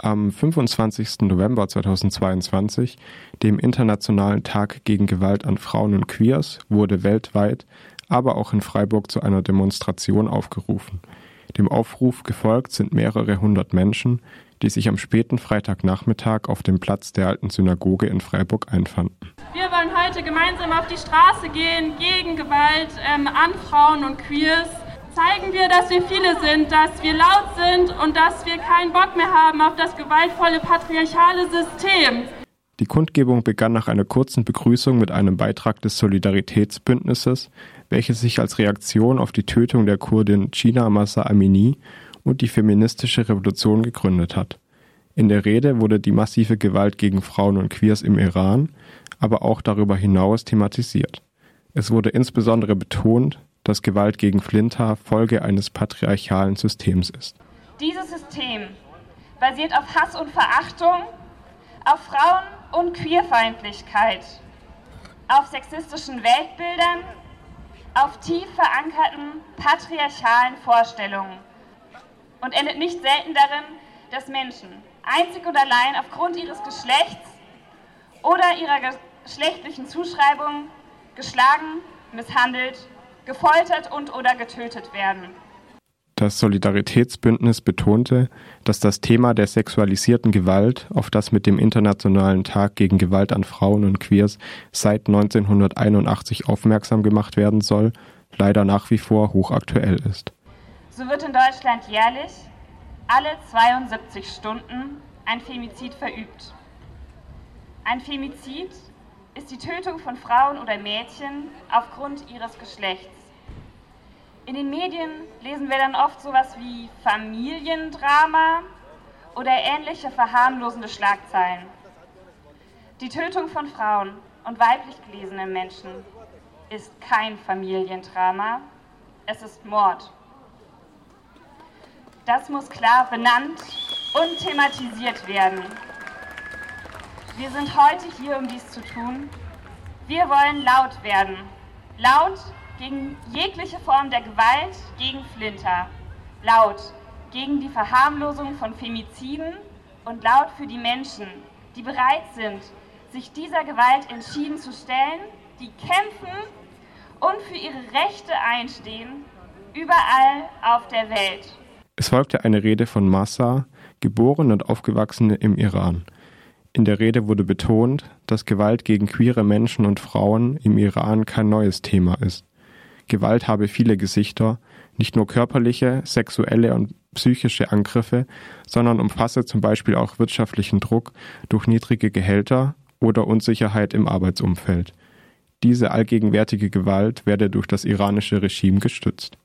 Am 25. November 2022, dem Internationalen Tag gegen Gewalt an Frauen und Queers, wurde weltweit, aber auch in Freiburg zu einer Demonstration aufgerufen. Dem Aufruf gefolgt sind mehrere hundert Menschen, die sich am späten Freitagnachmittag auf dem Platz der alten Synagoge in Freiburg einfanden. Wir wollen heute gemeinsam auf die Straße gehen gegen Gewalt ähm, an Frauen und Queers zeigen wir, dass wir viele sind, dass wir laut sind und dass wir keinen Bock mehr haben auf das gewaltvolle patriarchale System. Die Kundgebung begann nach einer kurzen Begrüßung mit einem Beitrag des Solidaritätsbündnisses, welches sich als Reaktion auf die Tötung der Kurdin China Massa Amini und die feministische Revolution gegründet hat. In der Rede wurde die massive Gewalt gegen Frauen und Queers im Iran, aber auch darüber hinaus thematisiert. Es wurde insbesondere betont, dass Gewalt gegen Flinter Folge eines patriarchalen Systems ist. Dieses System basiert auf Hass und Verachtung, auf Frauen- und Queerfeindlichkeit, auf sexistischen Weltbildern, auf tief verankerten patriarchalen Vorstellungen und endet nicht selten darin, dass Menschen einzig und allein aufgrund ihres Geschlechts oder ihrer geschlechtlichen Zuschreibung geschlagen, misshandelt gefoltert und oder getötet werden. Das Solidaritätsbündnis betonte, dass das Thema der sexualisierten Gewalt, auf das mit dem Internationalen Tag gegen Gewalt an Frauen und Queers seit 1981 aufmerksam gemacht werden soll, leider nach wie vor hochaktuell ist. So wird in Deutschland jährlich alle 72 Stunden ein Femizid verübt. Ein Femizid ist die Tötung von Frauen oder Mädchen aufgrund ihres Geschlechts. In den Medien lesen wir dann oft sowas wie Familiendrama oder ähnliche verharmlosende Schlagzeilen. Die Tötung von Frauen und weiblich gelesenen Menschen ist kein Familiendrama, es ist Mord. Das muss klar benannt und thematisiert werden. Wir sind heute hier, um dies zu tun. Wir wollen laut werden. Laut gegen jegliche Form der Gewalt gegen Flinter, laut gegen die Verharmlosung von Femiziden und laut für die Menschen, die bereit sind, sich dieser Gewalt entschieden zu stellen, die kämpfen und für ihre Rechte einstehen, überall auf der Welt. Es folgte eine Rede von Massa, geboren und aufgewachsen im Iran. In der Rede wurde betont, dass Gewalt gegen queere Menschen und Frauen im Iran kein neues Thema ist. Gewalt habe viele Gesichter, nicht nur körperliche, sexuelle und psychische Angriffe, sondern umfasse zum Beispiel auch wirtschaftlichen Druck durch niedrige Gehälter oder Unsicherheit im Arbeitsumfeld. Diese allgegenwärtige Gewalt werde durch das iranische Regime gestützt.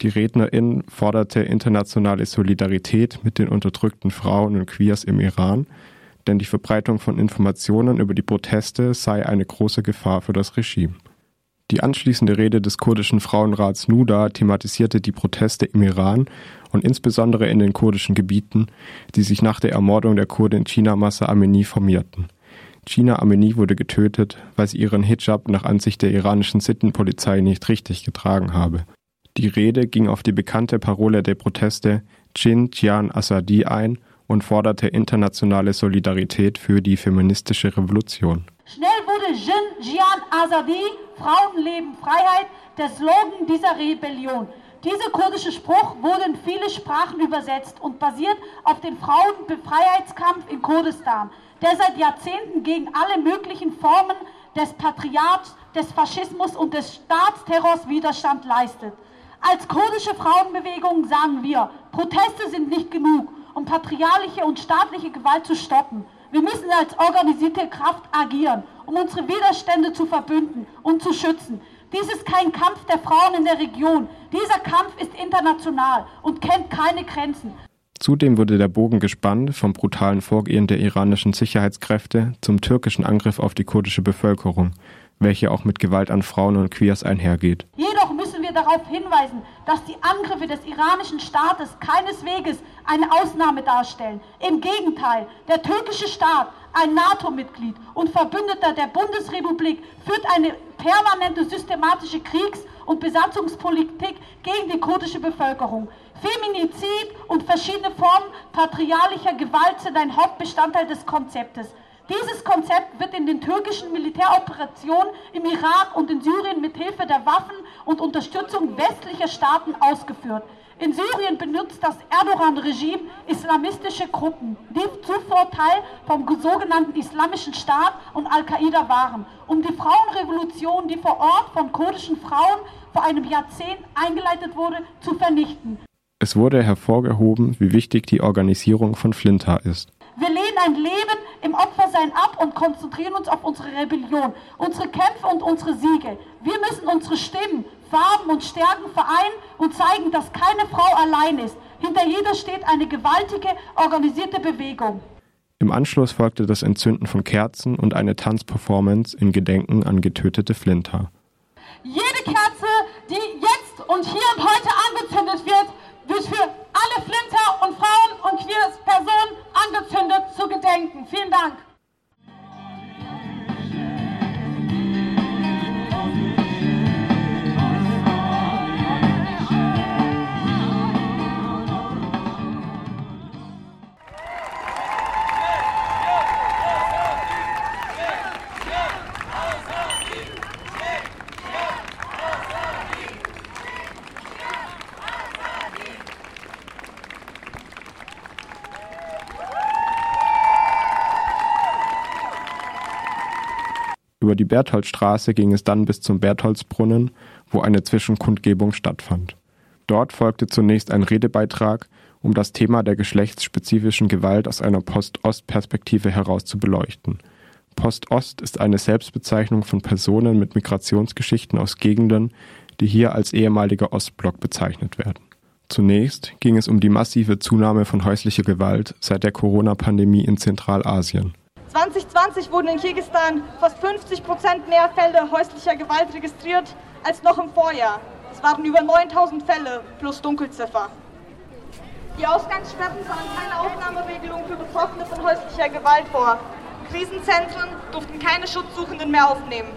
Die Rednerin forderte internationale Solidarität mit den unterdrückten Frauen und Queers im Iran, denn die Verbreitung von Informationen über die Proteste sei eine große Gefahr für das Regime. Die anschließende Rede des kurdischen Frauenrats Nuda thematisierte die Proteste im Iran und insbesondere in den kurdischen Gebieten, die sich nach der Ermordung der Kurdin China Massa Amini formierten. China Amini wurde getötet, weil sie ihren Hijab nach Ansicht der iranischen Sittenpolizei nicht richtig getragen habe. Die Rede ging auf die bekannte Parole der Proteste Chin Jian Asadi ein und forderte internationale Solidarität für die feministische Revolution. Schnell wurde Jin Jian Azadi, Frauenleben, Freiheit, der Slogan dieser Rebellion. Dieser kurdische Spruch wurde in viele Sprachen übersetzt und basiert auf dem Frauenbefreiheitskampf in Kurdistan, der seit Jahrzehnten gegen alle möglichen Formen des Patriarchs, des Faschismus und des Staatsterrors Widerstand leistet. Als kurdische Frauenbewegung sagen wir, Proteste sind nicht genug, um patriarchalische und staatliche Gewalt zu stoppen. Wir müssen als organisierte Kraft agieren, um unsere Widerstände zu verbünden und zu schützen. Dies ist kein Kampf der Frauen in der Region. Dieser Kampf ist international und kennt keine Grenzen. Zudem wurde der Bogen gespannt vom brutalen Vorgehen der iranischen Sicherheitskräfte zum türkischen Angriff auf die kurdische Bevölkerung, welche auch mit Gewalt an Frauen und Queers einhergeht. Wir darauf hinweisen, dass die Angriffe des iranischen Staates keineswegs eine Ausnahme darstellen. Im Gegenteil, der türkische Staat, ein NATO-Mitglied und Verbündeter der Bundesrepublik, führt eine permanente systematische Kriegs- und Besatzungspolitik gegen die kurdische Bevölkerung. Feminizid und verschiedene Formen patriarchalischer Gewalt sind ein Hauptbestandteil des Konzeptes. Dieses Konzept wird in den türkischen Militäroperationen im Irak und in Syrien mit Hilfe der Waffen und Unterstützung westlicher Staaten ausgeführt. In Syrien benutzt das Erdogan-Regime islamistische Gruppen, die zuvor Teil vom sogenannten Islamischen Staat und Al-Qaida waren, um die Frauenrevolution, die vor Ort von kurdischen Frauen vor einem Jahrzehnt eingeleitet wurde, zu vernichten. Es wurde hervorgehoben, wie wichtig die Organisierung von Flinta ist. Lehnen ein Leben im Opfersein ab und konzentrieren uns auf unsere Rebellion, unsere Kämpfe und unsere Siege. Wir müssen unsere Stimmen, Farben und Stärken vereinen und zeigen, dass keine Frau allein ist. Hinter jeder steht eine gewaltige, organisierte Bewegung. Im Anschluss folgte das Entzünden von Kerzen und eine Tanzperformance in Gedenken an getötete Flinter. Jede Kerze, die jetzt und hier und heute angezündet wird, wird für alle Flinter und Frauen und queer Personen gedenken. Vielen Dank. Über die Bertholdstraße ging es dann bis zum Bertholdsbrunnen, wo eine Zwischenkundgebung stattfand. Dort folgte zunächst ein Redebeitrag, um das Thema der geschlechtsspezifischen Gewalt aus einer Post-Ost-Perspektive heraus zu beleuchten. Post-Ost ist eine Selbstbezeichnung von Personen mit Migrationsgeschichten aus Gegenden, die hier als ehemaliger Ostblock bezeichnet werden. Zunächst ging es um die massive Zunahme von häuslicher Gewalt seit der Corona-Pandemie in Zentralasien. 2020 wurden in Kirgisistan fast 50 Prozent mehr Fälle häuslicher Gewalt registriert als noch im Vorjahr. Es waren über 9000 Fälle plus Dunkelziffer. Die Ausgangssperren sahen keine Aufnahmeregelung für Betroffene von häuslicher Gewalt vor. Krisenzentren durften keine Schutzsuchenden mehr aufnehmen.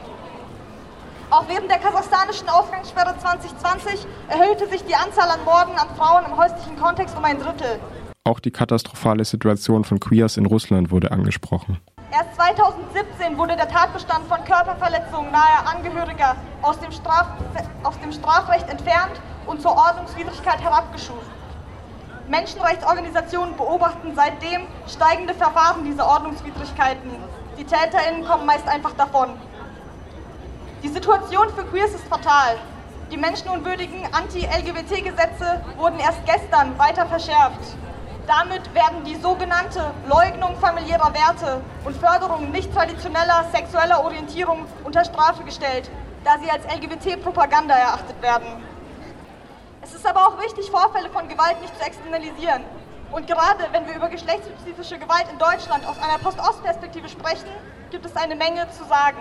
Auch während der kasachstanischen Ausgangssperre 2020 erhöhte sich die Anzahl an Morden an Frauen im häuslichen Kontext um ein Drittel. Auch die katastrophale Situation von Queers in Russland wurde angesprochen. Erst 2017 wurde der Tatbestand von Körperverletzungen nahe Angehöriger aus dem, Straf aus dem Strafrecht entfernt und zur Ordnungswidrigkeit herabgeschuft. Menschenrechtsorganisationen beobachten seitdem steigende Verfahren dieser Ordnungswidrigkeiten. Die TäterInnen kommen meist einfach davon. Die Situation für Queers ist fatal. Die menschenunwürdigen Anti-LGBT-Gesetze wurden erst gestern weiter verschärft. Damit werden die sogenannte Leugnung familiärer Werte und Förderung nicht traditioneller sexueller Orientierung unter Strafe gestellt, da sie als LGBT-Propaganda erachtet werden. Es ist aber auch wichtig, Vorfälle von Gewalt nicht zu externalisieren. Und gerade wenn wir über geschlechtsspezifische Gewalt in Deutschland aus einer Post-Ost-Perspektive sprechen, gibt es eine Menge zu sagen.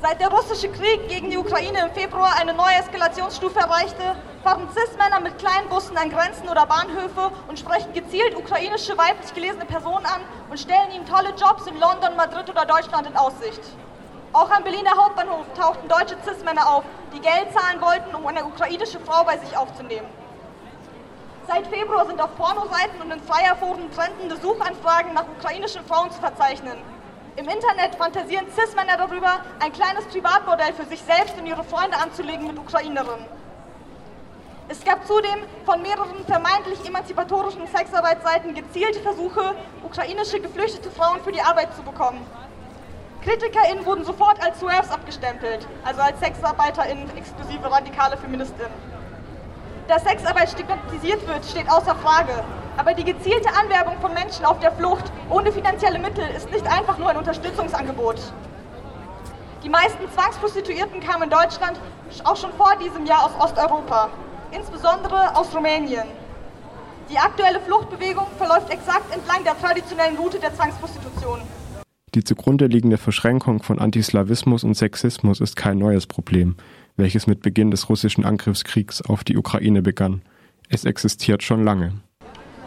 Seit der russische Krieg gegen die Ukraine im Februar eine neue Eskalationsstufe erreichte, fahren CIS-Männer mit kleinen Bussen an Grenzen oder Bahnhöfe und sprechen gezielt ukrainische weiblich gelesene Personen an und stellen ihnen tolle Jobs in London, Madrid oder Deutschland in Aussicht. Auch am Berliner Hauptbahnhof tauchten deutsche CIS-Männer auf, die Geld zahlen wollten, um eine ukrainische Frau bei sich aufzunehmen. Seit Februar sind auf Pornoseiten und in Freierforen trendende Suchanfragen nach ukrainischen Frauen zu verzeichnen. Im Internet fantasieren Cis-Männer darüber, ein kleines Privatmodell für sich selbst und ihre Freunde anzulegen mit Ukrainerinnen. Es gab zudem von mehreren vermeintlich emanzipatorischen Sexarbeitsseiten gezielte Versuche, ukrainische geflüchtete Frauen für die Arbeit zu bekommen. KritikerInnen wurden sofort als Swerves abgestempelt, also als SexarbeiterInnen exklusive radikale FeministInnen. Dass Sexarbeit stigmatisiert wird, steht außer Frage. Aber die gezielte Anwerbung von Menschen auf der Flucht ohne finanzielle Mittel ist nicht einfach nur ein Unterstützungsangebot. Die meisten Zwangsprostituierten kamen in Deutschland auch schon vor diesem Jahr aus Osteuropa, insbesondere aus Rumänien. Die aktuelle Fluchtbewegung verläuft exakt entlang der traditionellen Route der Zwangsprostitution. Die zugrunde liegende Verschränkung von Antislawismus und Sexismus ist kein neues Problem. welches mit Beginn des russischen Angriffskriegs auf die Ukraine begann. Es existiert schon lange.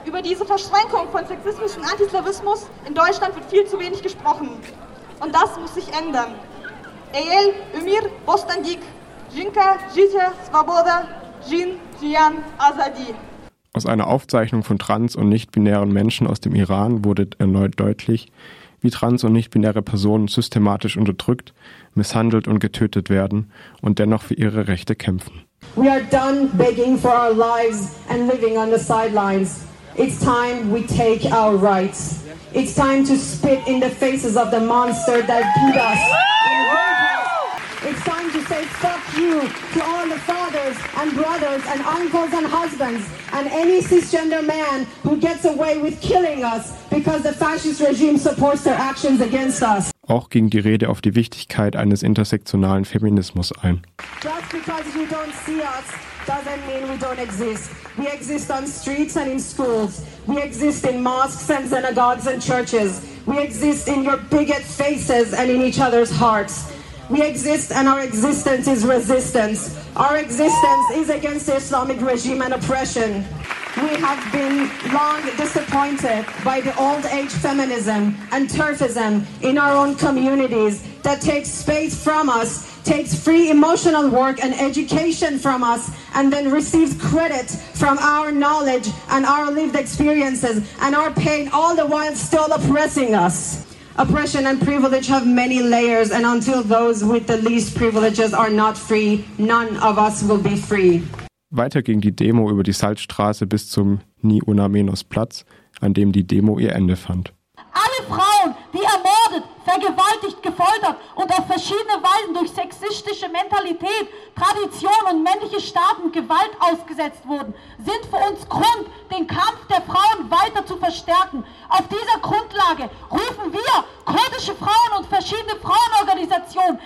Über diese Verschränkung von Sexismus und Antislawismus in Deutschland wird viel zu wenig gesprochen. Und das muss sich ändern. Eyel, Umir, Bostandik, Jinka, Jite, Svoboda, Jin, Jian, Azadi. Aus einer Aufzeichnung von trans- und nicht-binären Menschen aus dem Iran wurde erneut deutlich, wie trans- und nicht-binäre Personen systematisch unterdrückt, misshandelt und getötet werden und dennoch für ihre Rechte kämpfen. We are done begging for our lives and living on the sidelines. It's time we take our rights. It's time to spit in the faces of the monster that beat us. It's time to say fuck you to all the fathers and brothers and uncles and husbands and any cisgender man who gets away with killing us because the fascist regime supports their actions against us. Auch ging die Rede auf die Wichtigkeit eines intersektionalen Feminismus ein. Because you don't see us doesn't mean we don't exist. We exist on streets and in schools. We exist in mosques and synagogues and churches. We exist in your bigot faces and in each other's hearts. We exist and our existence is resistance. Our existence is against the Islamic regime and oppression. We have been long disappointed by the old age feminism and turfism in our own communities that takes space from us, takes free emotional work and education from us, and then receives credit from our knowledge and our lived experiences and our pain, all the while still oppressing us. Oppression and privilege have many layers, and until those with the least privileges are not free, none of us will be free. Weiter ging die Demo über die Salzstraße bis zum Ni Una Menos Platz, an dem die Demo ihr Ende fand. Vergewaltigt, gefoltert und auf verschiedene Weisen durch sexistische Mentalität, Tradition und männliche Staaten Gewalt ausgesetzt wurden, sind für uns Grund, den Kampf der Frauen weiter zu verstärken. Auf dieser Grundlage rufen wir kurdische Frauen und verschiedene Frauenorganisationen,